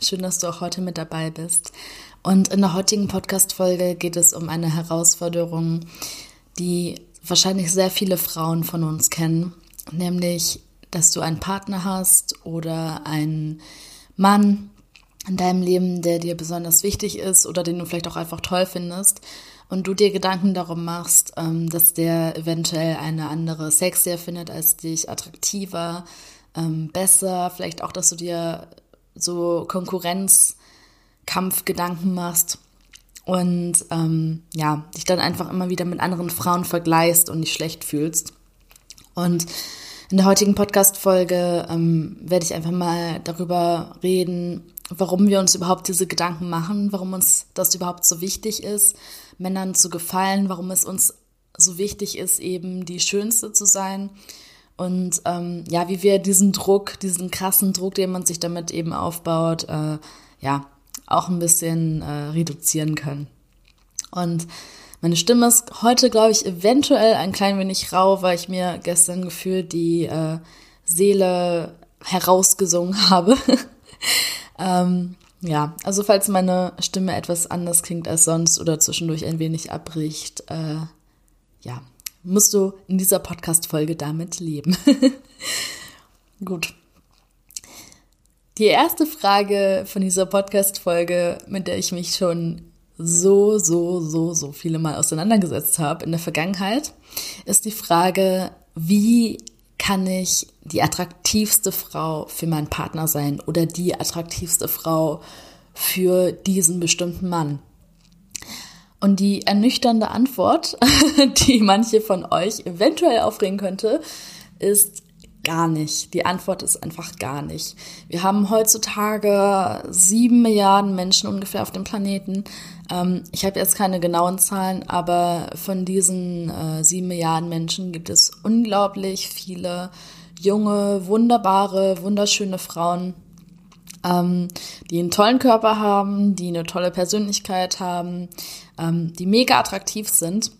Schön, dass du auch heute mit dabei bist. Und in der heutigen Podcast-Folge geht es um eine Herausforderung, die wahrscheinlich sehr viele Frauen von uns kennen, nämlich, dass du einen Partner hast oder einen Mann in deinem Leben, der dir besonders wichtig ist oder den du vielleicht auch einfach toll findest und du dir Gedanken darum machst, ähm, dass der eventuell eine andere sexier findet als dich, attraktiver, ähm, besser, vielleicht auch, dass du dir so Konkurrenzkampfgedanken machst und ähm, ja, dich dann einfach immer wieder mit anderen Frauen vergleichst und dich schlecht fühlst. Und in der heutigen Podcast-Folge ähm, werde ich einfach mal darüber reden, warum wir uns überhaupt diese Gedanken machen, warum uns das überhaupt so wichtig ist, Männern zu gefallen, warum es uns so wichtig ist, eben die Schönste zu sein und ähm, ja, wie wir diesen Druck, diesen krassen Druck, den man sich damit eben aufbaut, äh, ja, auch ein bisschen äh, reduzieren können. Und meine Stimme ist heute, glaube ich, eventuell ein klein wenig rau, weil ich mir gestern gefühlt die äh, Seele herausgesungen habe. ähm, ja, also falls meine Stimme etwas anders klingt als sonst oder zwischendurch ein wenig abbricht, äh, ja, musst du in dieser Podcast-Folge damit leben. Gut. Die erste Frage von dieser Podcast-Folge, mit der ich mich schon so, so, so, so viele Mal auseinandergesetzt habe in der Vergangenheit, ist die Frage, wie kann ich die attraktivste Frau für meinen Partner sein oder die attraktivste Frau für diesen bestimmten Mann? Und die ernüchternde Antwort, die manche von euch eventuell aufregen könnte, ist gar nicht. Die Antwort ist einfach gar nicht. Wir haben heutzutage sieben Milliarden Menschen ungefähr auf dem Planeten. Ähm, ich habe jetzt keine genauen Zahlen, aber von diesen äh, sieben Milliarden Menschen gibt es unglaublich viele junge, wunderbare, wunderschöne Frauen, ähm, die einen tollen Körper haben, die eine tolle Persönlichkeit haben, ähm, die mega attraktiv sind.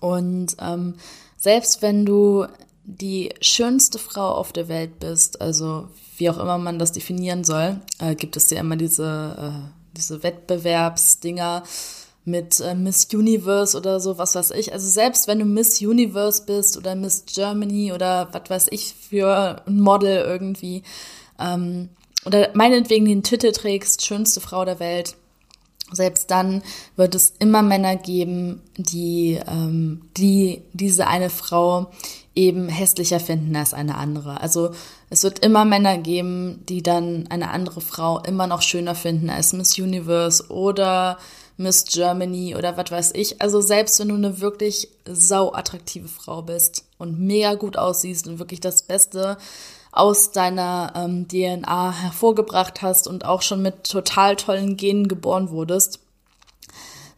Und ähm, selbst wenn du die schönste Frau auf der Welt bist, also wie auch immer man das definieren soll, äh, gibt es ja immer diese, äh, diese Wettbewerbsdinger mit äh, Miss Universe oder so, was weiß ich. Also selbst wenn du Miss Universe bist oder Miss Germany oder was weiß ich für ein Model irgendwie, ähm, oder meinetwegen den Titel trägst, schönste Frau der Welt, selbst dann wird es immer Männer geben, die, ähm, die diese eine Frau eben hässlicher finden als eine andere. Also es wird immer Männer geben, die dann eine andere Frau immer noch schöner finden als Miss Universe oder Miss Germany oder was weiß ich. Also selbst wenn du eine wirklich sau attraktive Frau bist und mega gut aussiehst und wirklich das Beste aus deiner ähm, DNA hervorgebracht hast und auch schon mit total tollen Genen geboren wurdest,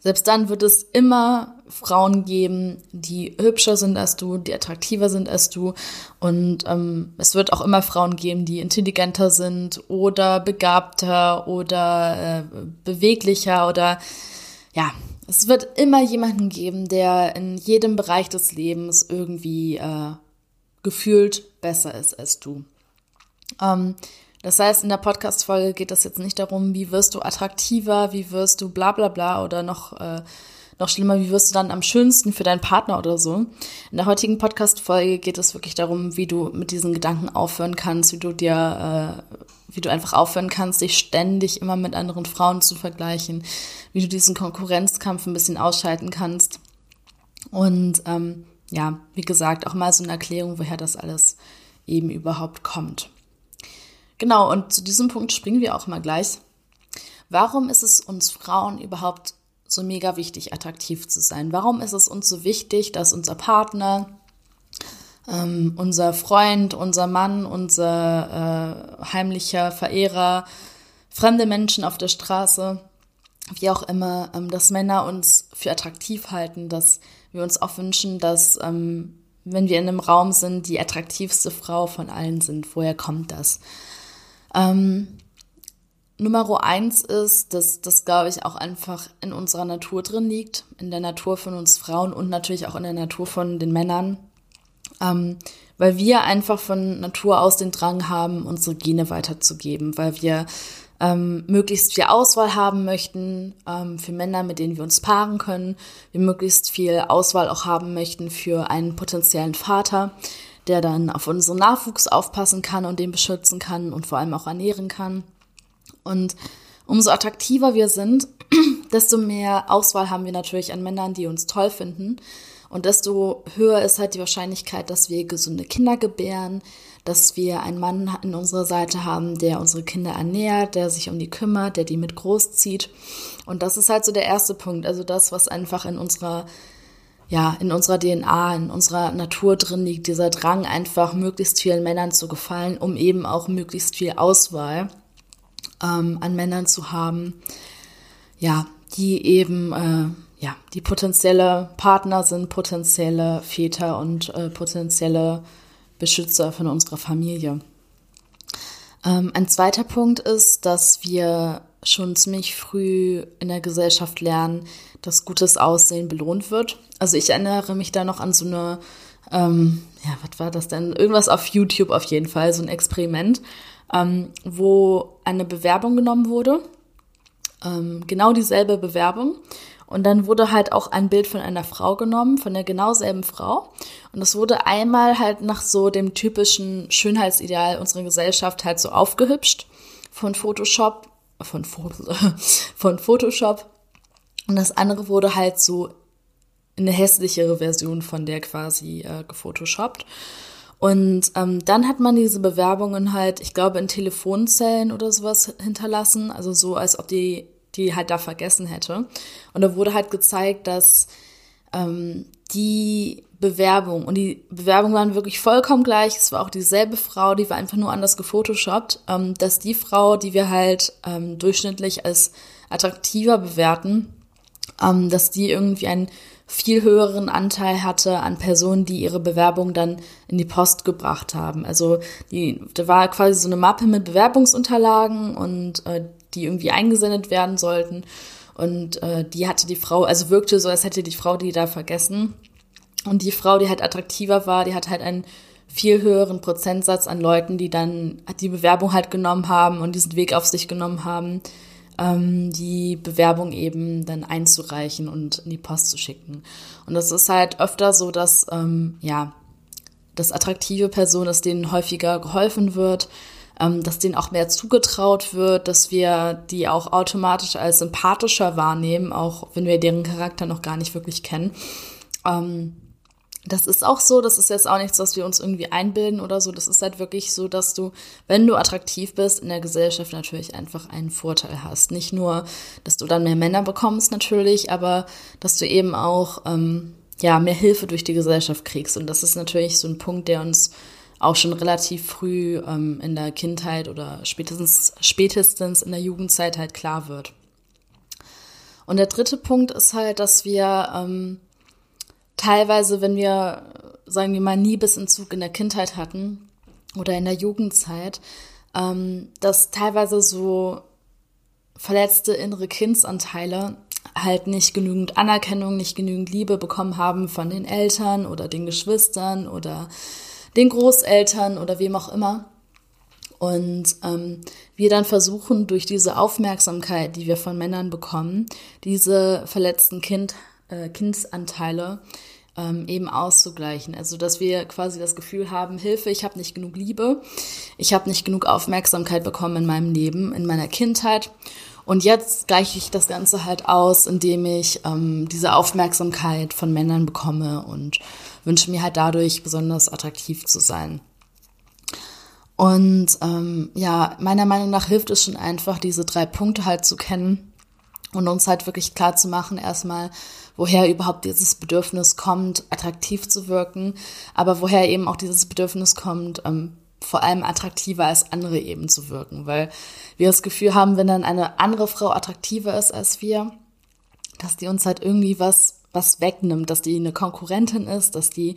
selbst dann wird es immer Frauen geben, die hübscher sind als du, die attraktiver sind als du. Und ähm, es wird auch immer Frauen geben, die intelligenter sind oder begabter oder äh, beweglicher oder ja, es wird immer jemanden geben, der in jedem Bereich des Lebens irgendwie äh, gefühlt besser ist als du. Ähm, das heißt, in der Podcast-Folge geht es jetzt nicht darum, wie wirst du attraktiver, wie wirst du bla bla bla oder noch, äh, noch schlimmer, wie wirst du dann am schönsten für deinen Partner oder so. In der heutigen Podcast-Folge geht es wirklich darum, wie du mit diesen Gedanken aufhören kannst, wie du dir, äh, wie du einfach aufhören kannst, dich ständig immer mit anderen Frauen zu vergleichen, wie du diesen Konkurrenzkampf ein bisschen ausschalten kannst. Und ähm, ja, wie gesagt, auch mal so eine Erklärung, woher das alles eben überhaupt kommt. Genau, und zu diesem Punkt springen wir auch mal gleich. Warum ist es uns Frauen überhaupt so mega wichtig, attraktiv zu sein? Warum ist es uns so wichtig, dass unser Partner, ähm, unser Freund, unser Mann, unser äh, heimlicher Verehrer, fremde Menschen auf der Straße, wie auch immer, ähm, dass Männer uns für attraktiv halten, dass wir uns auch wünschen, dass ähm, wenn wir in einem Raum sind, die attraktivste Frau von allen sind. Woher kommt das? Ähm, Nummer eins ist, dass das, glaube ich, auch einfach in unserer Natur drin liegt, in der Natur von uns Frauen und natürlich auch in der Natur von den Männern, ähm, weil wir einfach von Natur aus den Drang haben, unsere Gene weiterzugeben, weil wir ähm, möglichst viel Auswahl haben möchten ähm, für Männer, mit denen wir uns paaren können, wir möglichst viel Auswahl auch haben möchten für einen potenziellen Vater, der dann auf unseren Nachwuchs aufpassen kann und den beschützen kann und vor allem auch ernähren kann. Und umso attraktiver wir sind, desto mehr Auswahl haben wir natürlich an Männern, die uns toll finden. Und desto höher ist halt die Wahrscheinlichkeit, dass wir gesunde Kinder gebären, dass wir einen Mann in unserer Seite haben, der unsere Kinder ernährt, der sich um die kümmert, der die mit großzieht. Und das ist halt so der erste Punkt. Also das, was einfach in unserer ja, in unserer DNA, in unserer Natur drin liegt, dieser Drang, einfach möglichst vielen Männern zu gefallen, um eben auch möglichst viel Auswahl ähm, an Männern zu haben, ja, die eben äh, ja, die potenzielle Partner sind, potenzielle Väter und äh, potenzielle Beschützer von unserer Familie. Ähm, ein zweiter Punkt ist, dass wir schon ziemlich früh in der Gesellschaft lernen, dass gutes Aussehen belohnt wird. Also ich erinnere mich da noch an so eine, ähm, ja, was war das denn? Irgendwas auf YouTube auf jeden Fall, so ein Experiment, ähm, wo eine Bewerbung genommen wurde. Ähm, genau dieselbe Bewerbung. Und dann wurde halt auch ein Bild von einer Frau genommen, von der genau selben Frau. Und es wurde einmal halt nach so dem typischen Schönheitsideal unserer Gesellschaft halt so aufgehübscht von Photoshop, von, von Photoshop. Und das andere wurde halt so eine hässlichere Version von der quasi äh, gefotoshoppt. Und ähm, dann hat man diese Bewerbungen halt, ich glaube, in Telefonzellen oder sowas hinterlassen. Also so, als ob die die halt da vergessen hätte. Und da wurde halt gezeigt, dass ähm, die Bewerbung und die Bewerbungen waren wirklich vollkommen gleich. Es war auch dieselbe Frau, die war einfach nur anders gefotoshoppt, ähm, dass die Frau, die wir halt ähm, durchschnittlich als attraktiver bewerten, ähm, dass die irgendwie einen viel höheren Anteil hatte an Personen, die ihre Bewerbung dann in die Post gebracht haben. Also die, da war quasi so eine Mappe mit Bewerbungsunterlagen und äh, die irgendwie eingesendet werden sollten. Und äh, die hatte die Frau, also wirkte so, als hätte die Frau die da vergessen. Und die Frau, die halt attraktiver war, die hat halt einen viel höheren Prozentsatz an Leuten, die dann die Bewerbung halt genommen haben und diesen Weg auf sich genommen haben, ähm, die Bewerbung eben dann einzureichen und in die Post zu schicken. Und das ist halt öfter so, dass, ähm, ja, dass attraktive Personen, dass denen häufiger geholfen wird, dass denen auch mehr zugetraut wird, dass wir die auch automatisch als sympathischer wahrnehmen, auch wenn wir deren Charakter noch gar nicht wirklich kennen. Ähm, das ist auch so, das ist jetzt auch nichts, was wir uns irgendwie einbilden oder so. Das ist halt wirklich so, dass du, wenn du attraktiv bist, in der Gesellschaft natürlich einfach einen Vorteil hast. Nicht nur, dass du dann mehr Männer bekommst natürlich, aber dass du eben auch ähm, ja mehr Hilfe durch die Gesellschaft kriegst. Und das ist natürlich so ein Punkt, der uns auch schon relativ früh ähm, in der Kindheit oder spätestens, spätestens in der Jugendzeit halt klar wird. Und der dritte Punkt ist halt, dass wir ähm, teilweise, wenn wir, sagen wir mal, nie bis in Zug in der Kindheit hatten oder in der Jugendzeit, ähm, dass teilweise so verletzte innere Kindsanteile halt nicht genügend Anerkennung, nicht genügend Liebe bekommen haben von den Eltern oder den Geschwistern oder den Großeltern oder wem auch immer. Und ähm, wir dann versuchen, durch diese Aufmerksamkeit, die wir von Männern bekommen, diese verletzten kind, äh, Kindsanteile ähm, eben auszugleichen. Also dass wir quasi das Gefühl haben, Hilfe, ich habe nicht genug Liebe, ich habe nicht genug Aufmerksamkeit bekommen in meinem Leben, in meiner Kindheit. Und jetzt gleiche ich das Ganze halt aus, indem ich ähm, diese Aufmerksamkeit von Männern bekomme und wünsche mir halt dadurch besonders attraktiv zu sein. Und ähm, ja, meiner Meinung nach hilft es schon einfach, diese drei Punkte halt zu kennen und uns halt wirklich klar zu machen, erstmal, woher überhaupt dieses Bedürfnis kommt, attraktiv zu wirken, aber woher eben auch dieses Bedürfnis kommt, ähm, vor allem attraktiver als andere eben zu wirken, weil wir das Gefühl haben, wenn dann eine andere Frau attraktiver ist als wir, dass die uns halt irgendwie was, was wegnimmt, dass die eine Konkurrentin ist, dass die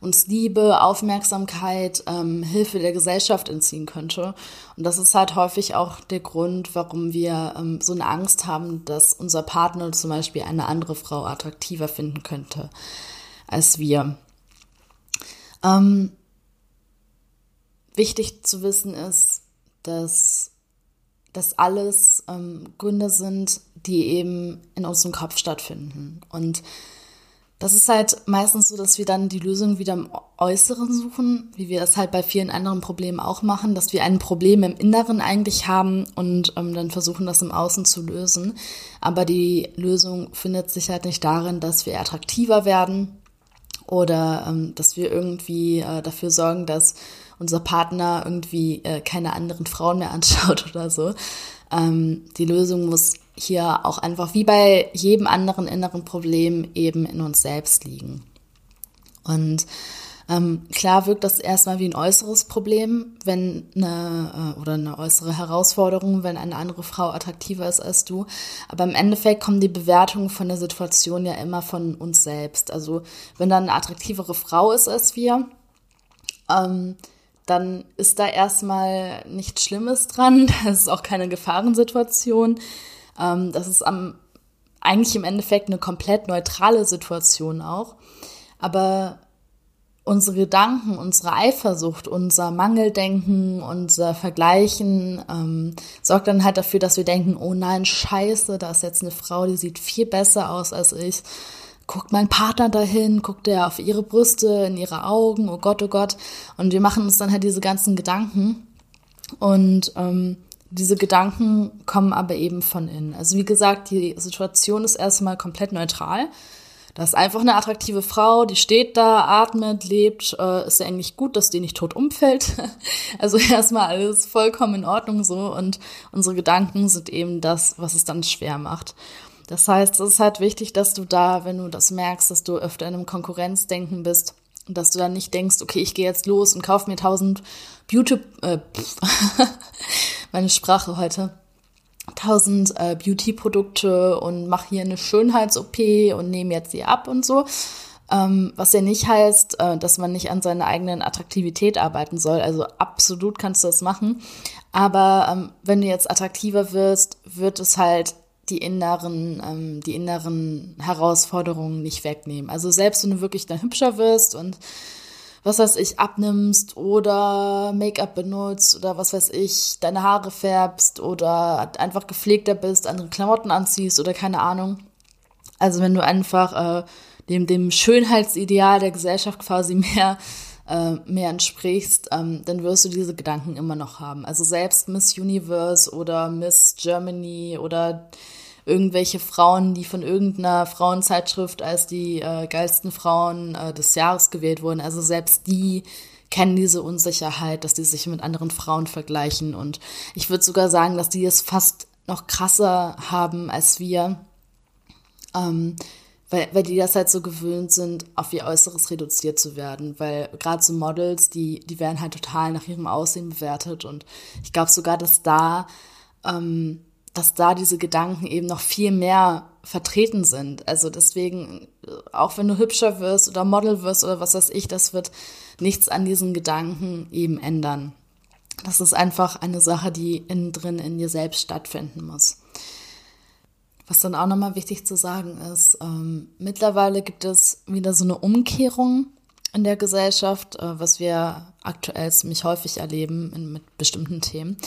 uns Liebe, Aufmerksamkeit, ähm, Hilfe der Gesellschaft entziehen könnte. Und das ist halt häufig auch der Grund, warum wir ähm, so eine Angst haben, dass unser Partner zum Beispiel eine andere Frau attraktiver finden könnte als wir. Ähm, wichtig zu wissen ist, dass das alles ähm, Gründe sind, die eben in unserem Kopf stattfinden. Und das ist halt meistens so, dass wir dann die Lösung wieder im Äußeren suchen, wie wir das halt bei vielen anderen Problemen auch machen, dass wir ein Problem im Inneren eigentlich haben und ähm, dann versuchen, das im Außen zu lösen. Aber die Lösung findet sich halt nicht darin, dass wir attraktiver werden oder ähm, dass wir irgendwie äh, dafür sorgen, dass unser Partner irgendwie äh, keine anderen Frauen mehr anschaut oder so. Ähm, die Lösung muss hier auch einfach wie bei jedem anderen inneren Problem eben in uns selbst liegen. Und ähm, klar wirkt das erstmal wie ein äußeres Problem, wenn eine äh, oder eine äußere Herausforderung, wenn eine andere Frau attraktiver ist als du. Aber im Endeffekt kommen die Bewertungen von der Situation ja immer von uns selbst. Also wenn da eine attraktivere Frau ist als wir, ähm, dann ist da erstmal nichts Schlimmes dran. Das ist auch keine Gefahrensituation. Ähm, das ist am, eigentlich im Endeffekt eine komplett neutrale Situation auch. Aber unsere Gedanken, unsere Eifersucht, unser Mangeldenken, unser Vergleichen ähm, sorgt dann halt dafür, dass wir denken, oh nein, scheiße, da ist jetzt eine Frau, die sieht viel besser aus als ich. Guckt mein Partner dahin, guckt er auf ihre Brüste, in ihre Augen, oh Gott, oh Gott. Und wir machen uns dann halt diese ganzen Gedanken. Und ähm, diese Gedanken kommen aber eben von innen. Also wie gesagt, die Situation ist erstmal komplett neutral. Da ist einfach eine attraktive Frau, die steht da, atmet, lebt, äh, ist ja eigentlich gut, dass die nicht tot umfällt. Also erstmal alles vollkommen in Ordnung so und unsere Gedanken sind eben das, was es dann schwer macht. Das heißt, es ist halt wichtig, dass du da, wenn du das merkst, dass du öfter in einem Konkurrenzdenken bist, dass du dann nicht denkst, okay, ich gehe jetzt los und kaufe mir tausend Beauty, äh, meine Sprache heute, tausend äh, Beauty-Produkte und mache hier eine Schönheits-OP und nehme jetzt sie ab und so. Ähm, was ja nicht heißt, äh, dass man nicht an seiner eigenen Attraktivität arbeiten soll. Also absolut kannst du das machen. Aber ähm, wenn du jetzt attraktiver wirst, wird es halt die inneren, ähm, die inneren Herausforderungen nicht wegnehmen. Also selbst wenn du wirklich dann hübscher wirst und was weiß ich, abnimmst oder Make-up benutzt oder was weiß ich, deine Haare färbst oder einfach gepflegter bist, andere Klamotten anziehst oder keine Ahnung. Also wenn du einfach äh, dem, dem Schönheitsideal der Gesellschaft quasi mehr, äh, mehr entsprichst, ähm, dann wirst du diese Gedanken immer noch haben. Also selbst Miss Universe oder Miss Germany oder irgendwelche Frauen, die von irgendeiner Frauenzeitschrift als die äh, geilsten Frauen äh, des Jahres gewählt wurden. Also selbst die kennen diese Unsicherheit, dass die sich mit anderen Frauen vergleichen. Und ich würde sogar sagen, dass die es fast noch krasser haben als wir, ähm, weil, weil die das halt so gewöhnt sind, auf ihr Äußeres reduziert zu werden. Weil gerade so Models, die, die werden halt total nach ihrem Aussehen bewertet. Und ich glaube sogar, dass da ähm, dass da diese Gedanken eben noch viel mehr vertreten sind. Also deswegen, auch wenn du hübscher wirst oder Model wirst oder was weiß ich, das wird nichts an diesen Gedanken eben ändern. Das ist einfach eine Sache, die innen drin in dir selbst stattfinden muss. Was dann auch nochmal wichtig zu sagen ist, ähm, mittlerweile gibt es wieder so eine Umkehrung in der Gesellschaft, äh, was wir aktuell ziemlich häufig erleben in, mit bestimmten Themen.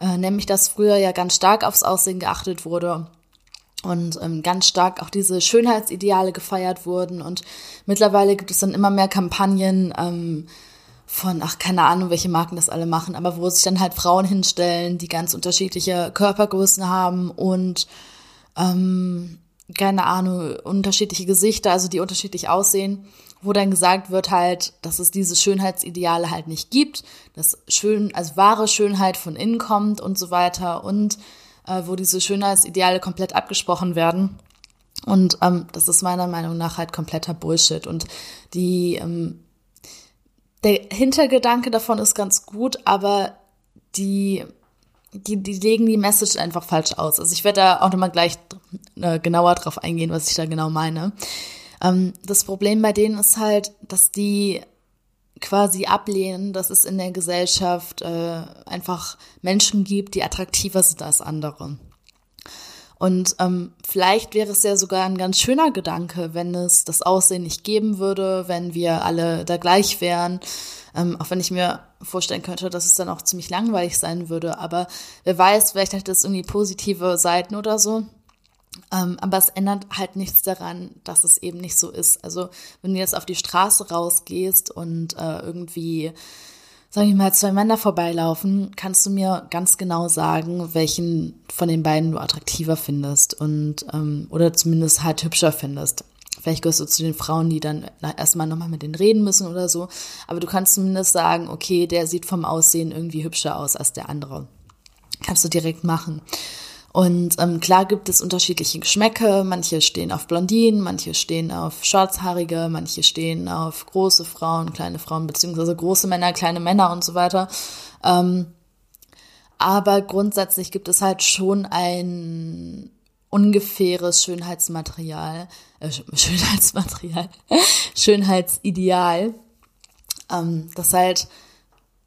Äh, nämlich, dass früher ja ganz stark aufs Aussehen geachtet wurde und ähm, ganz stark auch diese Schönheitsideale gefeiert wurden. Und mittlerweile gibt es dann immer mehr Kampagnen ähm, von, ach, keine Ahnung, welche Marken das alle machen, aber wo sich dann halt Frauen hinstellen, die ganz unterschiedliche Körpergrößen haben und ähm, keine Ahnung, unterschiedliche Gesichter, also die unterschiedlich aussehen wo dann gesagt wird halt, dass es diese Schönheitsideale halt nicht gibt, dass schön, also wahre Schönheit von innen kommt und so weiter und äh, wo diese Schönheitsideale komplett abgesprochen werden. Und ähm, das ist meiner Meinung nach halt kompletter Bullshit. Und die, ähm, der Hintergedanke davon ist ganz gut, aber die, die, die legen die Message einfach falsch aus. Also ich werde da auch nochmal gleich äh, genauer drauf eingehen, was ich da genau meine. Ähm, das Problem bei denen ist halt, dass die quasi ablehnen, dass es in der Gesellschaft äh, einfach Menschen gibt, die attraktiver sind als andere. Und ähm, vielleicht wäre es ja sogar ein ganz schöner Gedanke, wenn es das Aussehen nicht geben würde, wenn wir alle da gleich wären. Ähm, auch wenn ich mir vorstellen könnte, dass es dann auch ziemlich langweilig sein würde. Aber wer weiß, vielleicht hat das irgendwie positive Seiten oder so. Ähm, aber es ändert halt nichts daran, dass es eben nicht so ist. Also wenn du jetzt auf die Straße rausgehst und äh, irgendwie sag ich mal, zwei Männer vorbeilaufen, kannst du mir ganz genau sagen, welchen von den beiden du attraktiver findest und ähm, oder zumindest halt hübscher findest. Vielleicht gehörst du zu den Frauen, die dann erstmal nochmal mit denen reden müssen oder so. Aber du kannst zumindest sagen, okay, der sieht vom Aussehen irgendwie hübscher aus als der andere. Kannst du direkt machen. Und ähm, klar gibt es unterschiedliche Geschmäcke. Manche stehen auf Blondinen, manche stehen auf Schwarzhaarige, manche stehen auf große Frauen, kleine Frauen, beziehungsweise große Männer, kleine Männer und so weiter. Ähm, aber grundsätzlich gibt es halt schon ein ungefähres Schönheitsmaterial, äh, Schönheitsmaterial, Schönheitsideal, ähm, das halt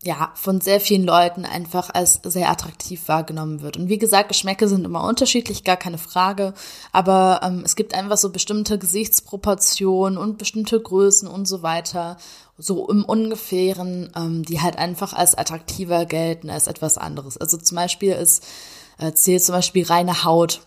ja, von sehr vielen Leuten einfach als sehr attraktiv wahrgenommen wird. Und wie gesagt, Geschmäcke sind immer unterschiedlich, gar keine Frage. Aber ähm, es gibt einfach so bestimmte Gesichtsproportionen und bestimmte Größen und so weiter, so im Ungefähren, ähm, die halt einfach als attraktiver gelten als etwas anderes. Also zum Beispiel ist, äh, zählt zum Beispiel reine Haut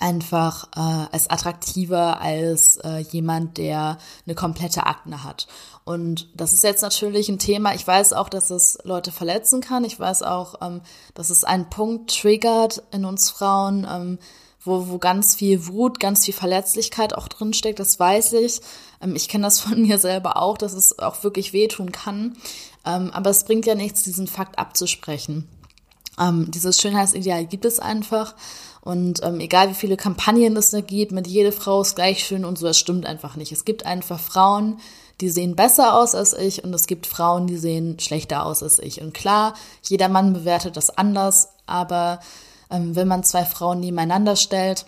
einfach äh, als attraktiver als äh, jemand, der eine komplette Akne hat. Und das ist jetzt natürlich ein Thema. Ich weiß auch, dass es Leute verletzen kann. Ich weiß auch, ähm, dass es einen Punkt triggert in uns Frauen, ähm, wo, wo ganz viel Wut, ganz viel Verletzlichkeit auch drinsteckt. Das weiß ich. Ähm, ich kenne das von mir selber auch, dass es auch wirklich wehtun kann. Ähm, aber es bringt ja nichts, diesen Fakt abzusprechen. Ähm, dieses Schönheitsideal gibt es einfach. Und ähm, egal wie viele Kampagnen es da gibt, mit jede Frau ist gleich schön und so, das stimmt einfach nicht. Es gibt einfach Frauen, die sehen besser aus als ich und es gibt Frauen, die sehen schlechter aus als ich. Und klar, jeder Mann bewertet das anders, aber ähm, wenn man zwei Frauen nebeneinander stellt,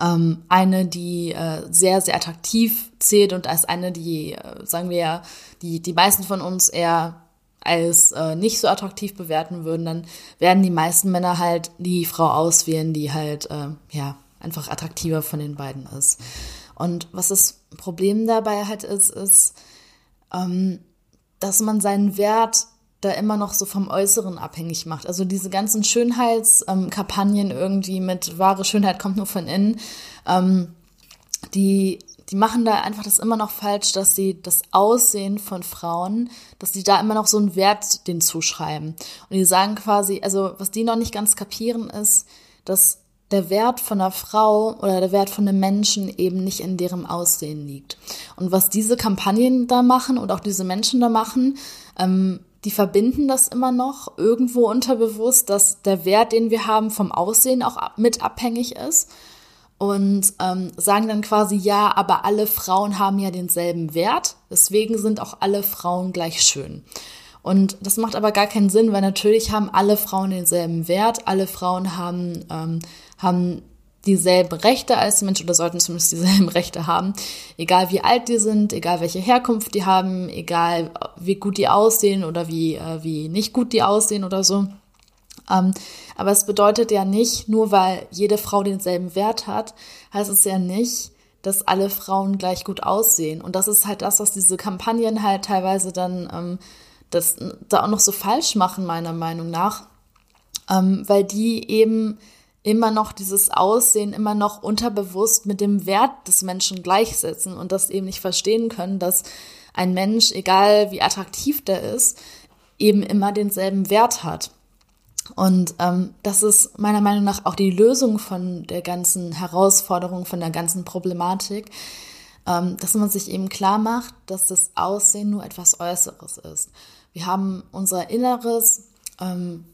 ähm, eine, die äh, sehr, sehr attraktiv zählt und als eine, die, äh, sagen wir ja, die, die meisten von uns eher als äh, nicht so attraktiv bewerten würden, dann werden die meisten Männer halt die Frau auswählen, die halt äh, ja einfach attraktiver von den beiden ist. Und was das Problem dabei halt ist, ist, ähm, dass man seinen Wert da immer noch so vom Äußeren abhängig macht. Also diese ganzen Schönheitskampagnen ähm, irgendwie mit wahre Schönheit kommt nur von innen, ähm, die die machen da einfach das immer noch falsch, dass sie das Aussehen von Frauen, dass sie da immer noch so einen Wert den zuschreiben. Und die sagen quasi, also was die noch nicht ganz kapieren ist, dass der Wert von einer Frau oder der Wert von einem Menschen eben nicht in deren Aussehen liegt. Und was diese Kampagnen da machen und auch diese Menschen da machen, ähm, die verbinden das immer noch irgendwo unterbewusst, dass der Wert, den wir haben, vom Aussehen auch mit abhängig ist und ähm, sagen dann quasi, ja, aber alle Frauen haben ja denselben Wert, deswegen sind auch alle Frauen gleich schön. Und das macht aber gar keinen Sinn, weil natürlich haben alle Frauen denselben Wert, alle Frauen haben, ähm, haben dieselben Rechte als Mensch oder sollten zumindest dieselben Rechte haben, egal wie alt die sind, egal welche Herkunft die haben, egal wie gut die aussehen oder wie, äh, wie nicht gut die aussehen oder so. Ähm, aber es bedeutet ja nicht, nur weil jede Frau denselben Wert hat, heißt es ja nicht, dass alle Frauen gleich gut aussehen. Und das ist halt das, was diese Kampagnen halt teilweise dann ähm, das da auch noch so falsch machen, meiner Meinung nach. Ähm, weil die eben immer noch dieses Aussehen immer noch unterbewusst mit dem Wert des Menschen gleichsetzen und das eben nicht verstehen können, dass ein Mensch, egal wie attraktiv der ist, eben immer denselben Wert hat. Und ähm, das ist meiner Meinung nach auch die Lösung von der ganzen Herausforderung, von der ganzen Problematik, ähm, dass man sich eben klar macht, dass das Aussehen nur etwas Äußeres ist. Wir haben unser Inneres, ähm,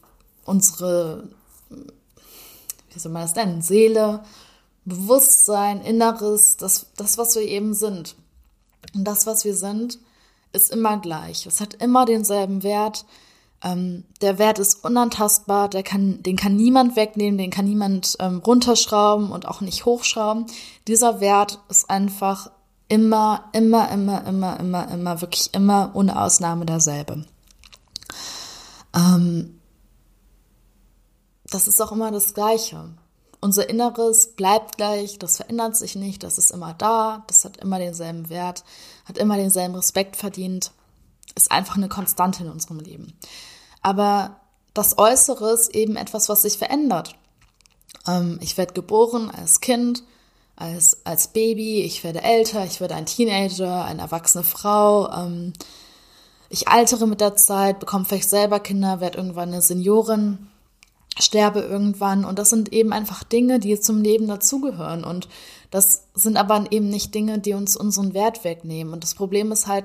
unsere, wie soll man das nennen, Seele, Bewusstsein, Inneres, das, das, was wir eben sind. Und das, was wir sind, ist immer gleich. Es hat immer denselben Wert. Ähm, der Wert ist unantastbar, der kann, den kann niemand wegnehmen, den kann niemand ähm, runterschrauben und auch nicht hochschrauben. Dieser Wert ist einfach immer, immer, immer, immer, immer, immer, wirklich immer ohne Ausnahme derselbe. Ähm, das ist auch immer das Gleiche. Unser Inneres bleibt gleich, das verändert sich nicht, das ist immer da, das hat immer denselben Wert, hat immer denselben Respekt verdient, ist einfach eine Konstante in unserem Leben. Aber das Äußere ist eben etwas, was sich verändert. Ähm, ich werde geboren als Kind, als, als Baby, ich werde älter, ich werde ein Teenager, eine erwachsene Frau. Ähm, ich altere mit der Zeit, bekomme vielleicht selber Kinder, werde irgendwann eine Seniorin, sterbe irgendwann. Und das sind eben einfach Dinge, die zum Leben dazugehören. Und das sind aber eben nicht Dinge, die uns unseren Wert wegnehmen. Und das Problem ist halt,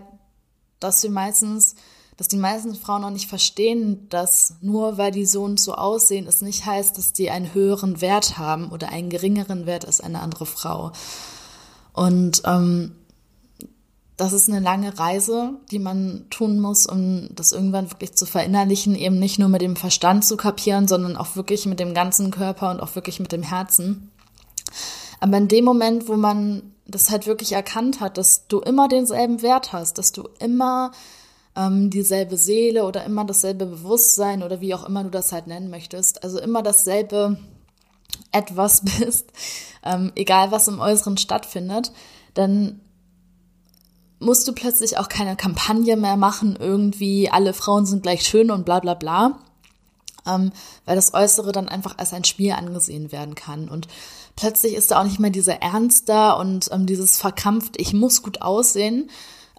dass wir meistens dass die meisten Frauen noch nicht verstehen, dass nur weil die so und so aussehen, es nicht heißt, dass die einen höheren Wert haben oder einen geringeren Wert als eine andere Frau. Und ähm, das ist eine lange Reise, die man tun muss, um das irgendwann wirklich zu verinnerlichen, eben nicht nur mit dem Verstand zu kapieren, sondern auch wirklich mit dem ganzen Körper und auch wirklich mit dem Herzen. Aber in dem Moment, wo man das halt wirklich erkannt hat, dass du immer denselben Wert hast, dass du immer ähm, dieselbe Seele oder immer dasselbe Bewusstsein oder wie auch immer du das halt nennen möchtest. Also immer dasselbe etwas bist, ähm, egal was im Äußeren stattfindet, dann musst du plötzlich auch keine Kampagne mehr machen, irgendwie alle Frauen sind gleich schön und bla bla bla, ähm, weil das Äußere dann einfach als ein Spiel angesehen werden kann. Und plötzlich ist da auch nicht mehr dieser Ernst da und ähm, dieses verkrampft, ich muss gut aussehen,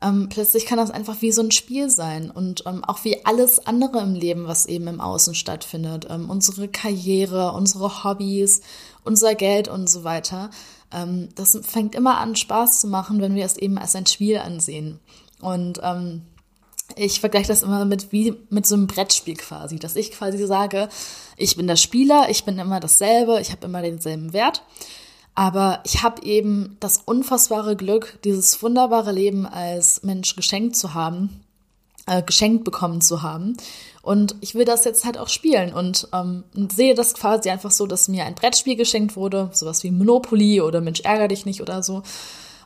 ähm, plötzlich kann das einfach wie so ein Spiel sein und ähm, auch wie alles andere im Leben, was eben im Außen stattfindet. Ähm, unsere Karriere, unsere Hobbys, unser Geld und so weiter. Ähm, das fängt immer an, Spaß zu machen, wenn wir es eben als ein Spiel ansehen. Und ähm, ich vergleiche das immer mit wie mit so einem Brettspiel quasi, dass ich quasi sage, ich bin der Spieler, ich bin immer dasselbe, ich habe immer denselben Wert. Aber ich habe eben das unfassbare Glück, dieses wunderbare Leben als Mensch geschenkt zu haben, äh, geschenkt bekommen zu haben. Und ich will das jetzt halt auch spielen und ähm, sehe das quasi einfach so, dass mir ein Brettspiel geschenkt wurde, sowas wie Monopoly oder Mensch ärger dich nicht oder so.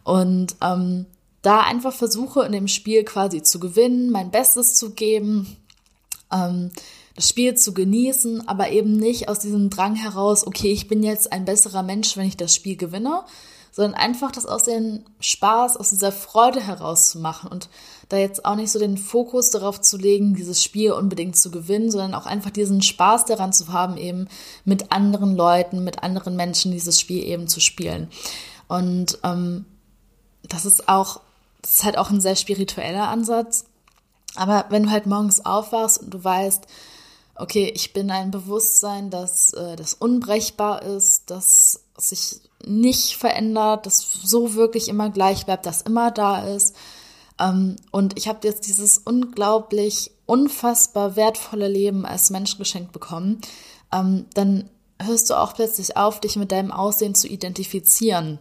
Und ähm, da einfach versuche in dem Spiel quasi zu gewinnen, mein Bestes zu geben. Ähm, Spiel zu genießen, aber eben nicht aus diesem Drang heraus, okay, ich bin jetzt ein besserer Mensch, wenn ich das Spiel gewinne, sondern einfach das aus dem Spaß, aus dieser Freude heraus zu machen und da jetzt auch nicht so den Fokus darauf zu legen, dieses Spiel unbedingt zu gewinnen, sondern auch einfach diesen Spaß daran zu haben, eben mit anderen Leuten, mit anderen Menschen dieses Spiel eben zu spielen. Und ähm, das ist auch, das ist halt auch ein sehr spiritueller Ansatz. Aber wenn du halt morgens aufwachst und du weißt, okay, ich bin ein Bewusstsein, dass äh, das unbrechbar ist, dass sich nicht verändert, dass so wirklich immer gleich bleibt, dass immer da ist. Ähm, und ich habe jetzt dieses unglaublich, unfassbar wertvolle Leben als Mensch geschenkt bekommen. Ähm, dann hörst du auch plötzlich auf, dich mit deinem Aussehen zu identifizieren.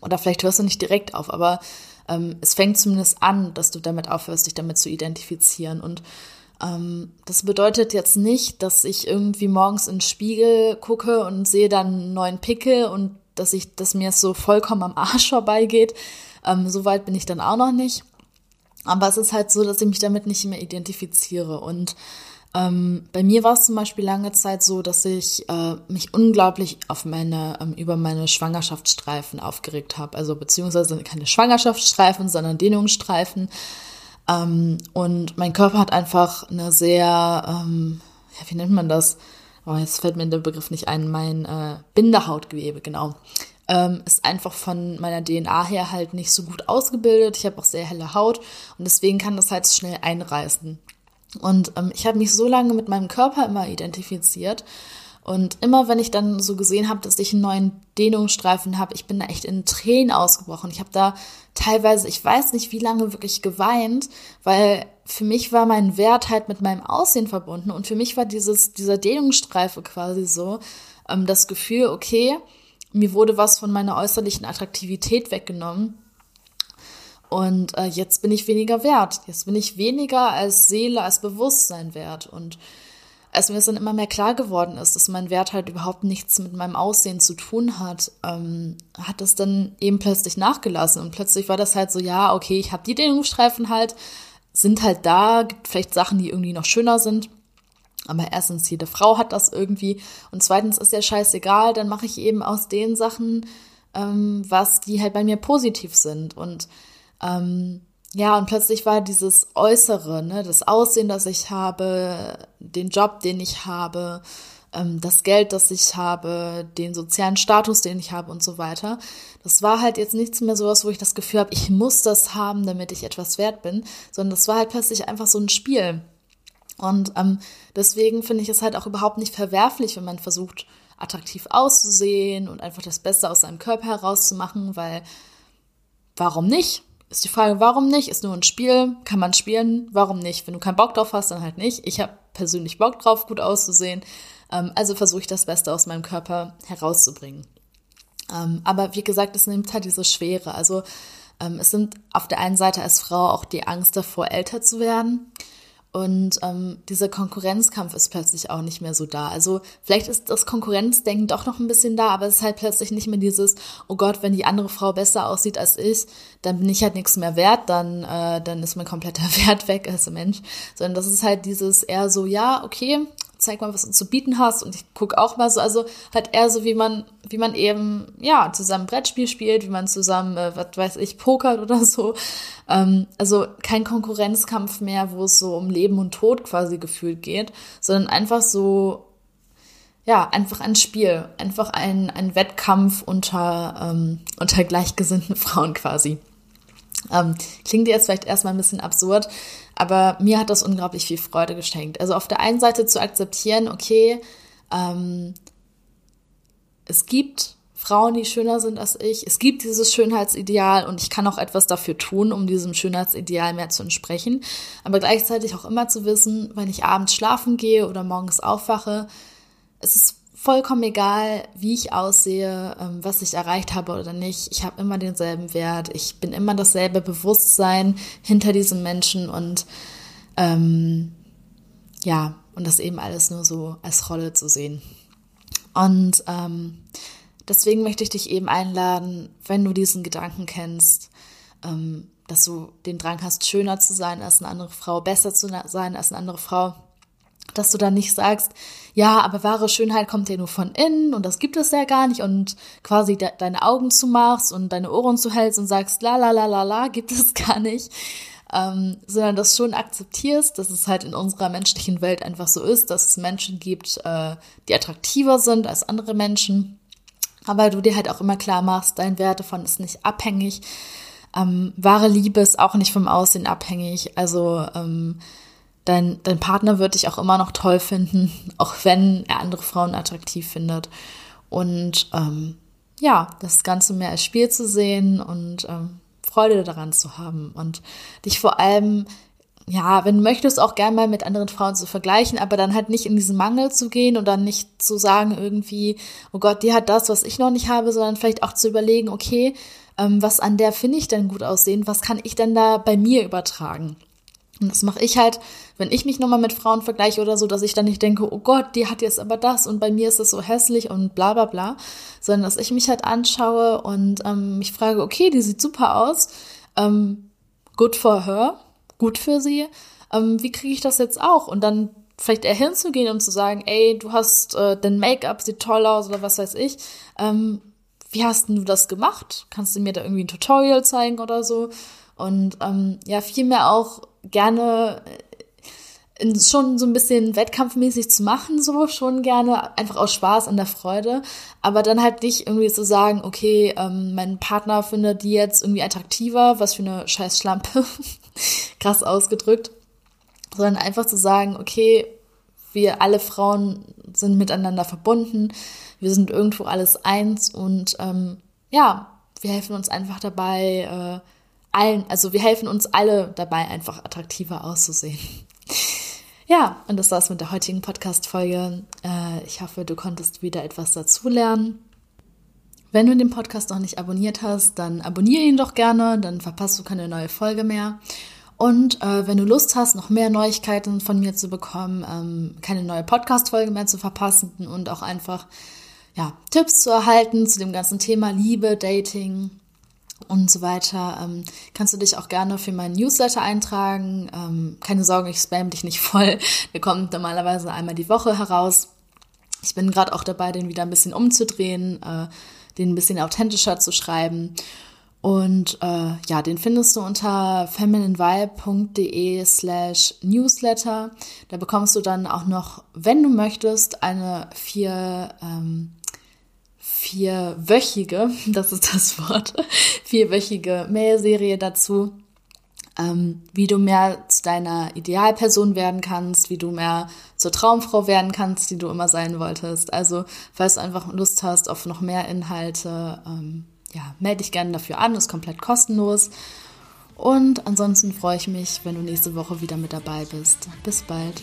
Oder vielleicht hörst du nicht direkt auf, aber ähm, es fängt zumindest an, dass du damit aufhörst, dich damit zu identifizieren. Und das bedeutet jetzt nicht, dass ich irgendwie morgens in den Spiegel gucke und sehe dann einen neuen Pickel und dass ich, dass mir es so vollkommen am Arsch vorbeigeht. Ähm, so weit bin ich dann auch noch nicht. Aber es ist halt so, dass ich mich damit nicht mehr identifiziere. Und ähm, bei mir war es zum Beispiel lange Zeit so, dass ich äh, mich unglaublich auf meine, ähm, über meine Schwangerschaftsstreifen aufgeregt habe. Also beziehungsweise keine Schwangerschaftsstreifen, sondern Dehnungsstreifen. Ähm, und mein Körper hat einfach eine sehr, ähm, ja, wie nennt man das? Oh, jetzt fällt mir der Begriff nicht ein. Mein äh, Bindehautgewebe, genau. Ähm, ist einfach von meiner DNA her halt nicht so gut ausgebildet. Ich habe auch sehr helle Haut und deswegen kann das halt schnell einreißen. Und ähm, ich habe mich so lange mit meinem Körper immer identifiziert und immer wenn ich dann so gesehen habe, dass ich einen neuen Dehnungsstreifen habe, ich bin da echt in Tränen ausgebrochen. Ich habe da teilweise, ich weiß nicht wie lange wirklich geweint, weil für mich war mein Wert halt mit meinem Aussehen verbunden und für mich war dieses, dieser Dehnungsstreife quasi so ähm, das Gefühl, okay, mir wurde was von meiner äußerlichen Attraktivität weggenommen Und äh, jetzt bin ich weniger wert. Jetzt bin ich weniger als Seele, als Bewusstsein wert. Und als mir es dann immer mehr klar geworden ist, dass mein Wert halt überhaupt nichts mit meinem Aussehen zu tun hat, ähm, hat es dann eben plötzlich nachgelassen. Und plötzlich war das halt so, ja, okay, ich habe die Dehnungsstreifen halt, sind halt da, gibt vielleicht Sachen, die irgendwie noch schöner sind. Aber erstens, jede Frau hat das irgendwie. Und zweitens ist ja scheißegal, dann mache ich eben aus den Sachen, ähm, was die halt bei mir positiv sind. Und ähm, ja, und plötzlich war dieses Äußere, ne, das Aussehen, das ich habe, den Job, den ich habe, ähm, das Geld, das ich habe, den sozialen Status, den ich habe und so weiter. Das war halt jetzt nichts mehr sowas, wo ich das Gefühl habe, ich muss das haben, damit ich etwas wert bin, sondern das war halt plötzlich einfach so ein Spiel. Und ähm, deswegen finde ich es halt auch überhaupt nicht verwerflich, wenn man versucht, attraktiv auszusehen und einfach das Beste aus seinem Körper herauszumachen, weil warum nicht? Ist die Frage, warum nicht? Ist nur ein Spiel, kann man spielen, warum nicht? Wenn du keinen Bock drauf hast, dann halt nicht. Ich habe persönlich Bock drauf, gut auszusehen. Ähm, also versuche ich das Beste aus meinem Körper herauszubringen. Ähm, aber wie gesagt, es nimmt halt diese Schwere. Also ähm, es nimmt auf der einen Seite als Frau auch die Angst davor, älter zu werden. Und ähm, dieser Konkurrenzkampf ist plötzlich auch nicht mehr so da. Also vielleicht ist das Konkurrenzdenken doch noch ein bisschen da, aber es ist halt plötzlich nicht mehr dieses, oh Gott, wenn die andere Frau besser aussieht als ich, dann bin ich halt nichts mehr wert, dann, äh, dann ist mein kompletter Wert weg als Mensch. Sondern das ist halt dieses eher so, ja, okay, zeig mal, was du zu bieten hast und ich gucke auch mal so, also halt eher so, wie man, wie man eben, ja, zusammen Brettspiel spielt, wie man zusammen, äh, was weiß ich, pokert oder so. Ähm, also kein Konkurrenzkampf mehr, wo es so um Leben und Tod quasi gefühlt geht, sondern einfach so, ja, einfach ein Spiel, einfach ein, ein Wettkampf unter, ähm, unter gleichgesinnten Frauen quasi. Ähm, klingt jetzt vielleicht erstmal ein bisschen absurd, aber mir hat das unglaublich viel Freude geschenkt. Also auf der einen Seite zu akzeptieren, okay, ähm, es gibt Frauen, die schöner sind als ich. Es gibt dieses Schönheitsideal und ich kann auch etwas dafür tun, um diesem Schönheitsideal mehr zu entsprechen. Aber gleichzeitig auch immer zu wissen, wenn ich abends schlafen gehe oder morgens aufwache, es ist vollkommen egal, wie ich aussehe, ähm, was ich erreicht habe oder nicht. Ich habe immer denselben Wert. Ich bin immer dasselbe Bewusstsein hinter diesem Menschen und ähm, ja, und das eben alles nur so als Rolle zu sehen. Und ähm, deswegen möchte ich dich eben einladen, wenn du diesen Gedanken kennst, ähm, dass du den Drang hast, schöner zu sein als eine andere Frau, besser zu sein als eine andere Frau, dass du dann nicht sagst, ja, aber wahre Schönheit kommt ja nur von innen und das gibt es ja gar nicht und quasi de deine Augen zumachst und deine Ohren zuhältst und sagst, la la la la la, gibt es gar nicht, ähm, sondern das schon akzeptierst, dass es halt in unserer menschlichen Welt einfach so ist, dass es Menschen gibt, äh, die attraktiver sind als andere Menschen, aber du dir halt auch immer klar machst, dein Wert davon ist nicht abhängig, ähm, wahre Liebe ist auch nicht vom Aussehen abhängig, also ähm, dein, dein Partner wird dich auch immer noch toll finden, auch wenn er andere Frauen attraktiv findet. Und ähm, ja, das Ganze mehr als Spiel zu sehen und ähm, Freude daran zu haben und dich vor allem, ja, wenn du möchtest, auch gerne mal mit anderen Frauen zu vergleichen, aber dann halt nicht in diesen Mangel zu gehen und dann nicht zu sagen irgendwie, oh Gott, die hat das, was ich noch nicht habe, sondern vielleicht auch zu überlegen, okay, ähm, was an der finde ich denn gut aussehen, was kann ich denn da bei mir übertragen? Und das mache ich halt, wenn ich mich nochmal mit Frauen vergleiche oder so, dass ich dann nicht denke, oh Gott, die hat jetzt aber das und bei mir ist das so hässlich und bla bla bla, sondern dass ich mich halt anschaue und ähm, mich frage, okay, die sieht super aus, ähm, good for her, gut für sie, ähm, wie kriege ich das jetzt auch? Und dann vielleicht eher hinzugehen und zu sagen, ey, du hast, äh, dein Make-up sieht toll aus oder was weiß ich, ähm, wie hast denn du das gemacht? Kannst du mir da irgendwie ein Tutorial zeigen oder so? Und ähm, ja, vielmehr auch gerne äh, schon so ein bisschen wettkampfmäßig zu machen, so schon gerne, einfach aus Spaß und der Freude, aber dann halt nicht irgendwie zu sagen, okay, ähm, mein Partner findet die jetzt irgendwie attraktiver, was für eine scheiß Schlampe, krass ausgedrückt, sondern einfach zu sagen, okay, wir alle Frauen sind miteinander verbunden, wir sind irgendwo alles eins und ähm, ja, wir helfen uns einfach dabei, äh, allen, also wir helfen uns alle dabei, einfach attraktiver auszusehen. Ja, und das war's mit der heutigen Podcast-Folge. Äh, ich hoffe, du konntest wieder etwas dazulernen. Wenn du den Podcast noch nicht abonniert hast, dann abonniere ihn doch gerne, dann verpasst du keine neue Folge mehr. Und äh, wenn du Lust hast, noch mehr Neuigkeiten von mir zu bekommen, ähm, keine neue Podcast-Folge mehr zu verpassen und auch einfach ja, Tipps zu erhalten zu dem ganzen Thema Liebe, Dating und so weiter, ähm, kannst du dich auch gerne für meinen Newsletter eintragen. Ähm, keine Sorge, ich spam dich nicht voll. Der kommt normalerweise einmal die Woche heraus. Ich bin gerade auch dabei, den wieder ein bisschen umzudrehen, äh, den ein bisschen authentischer zu schreiben. Und äh, ja, den findest du unter femininevibe.de slash newsletter. Da bekommst du dann auch noch, wenn du möchtest, eine vier, ähm, vierwöchige, das ist das Wort, vierwöchige Mailserie dazu, ähm, wie du mehr zu deiner Idealperson werden kannst, wie du mehr zur Traumfrau werden kannst, die du immer sein wolltest. Also, falls du einfach Lust hast auf noch mehr Inhalte, ähm, ja, melde dich gerne dafür an, ist komplett kostenlos. Und ansonsten freue ich mich, wenn du nächste Woche wieder mit dabei bist. Bis bald.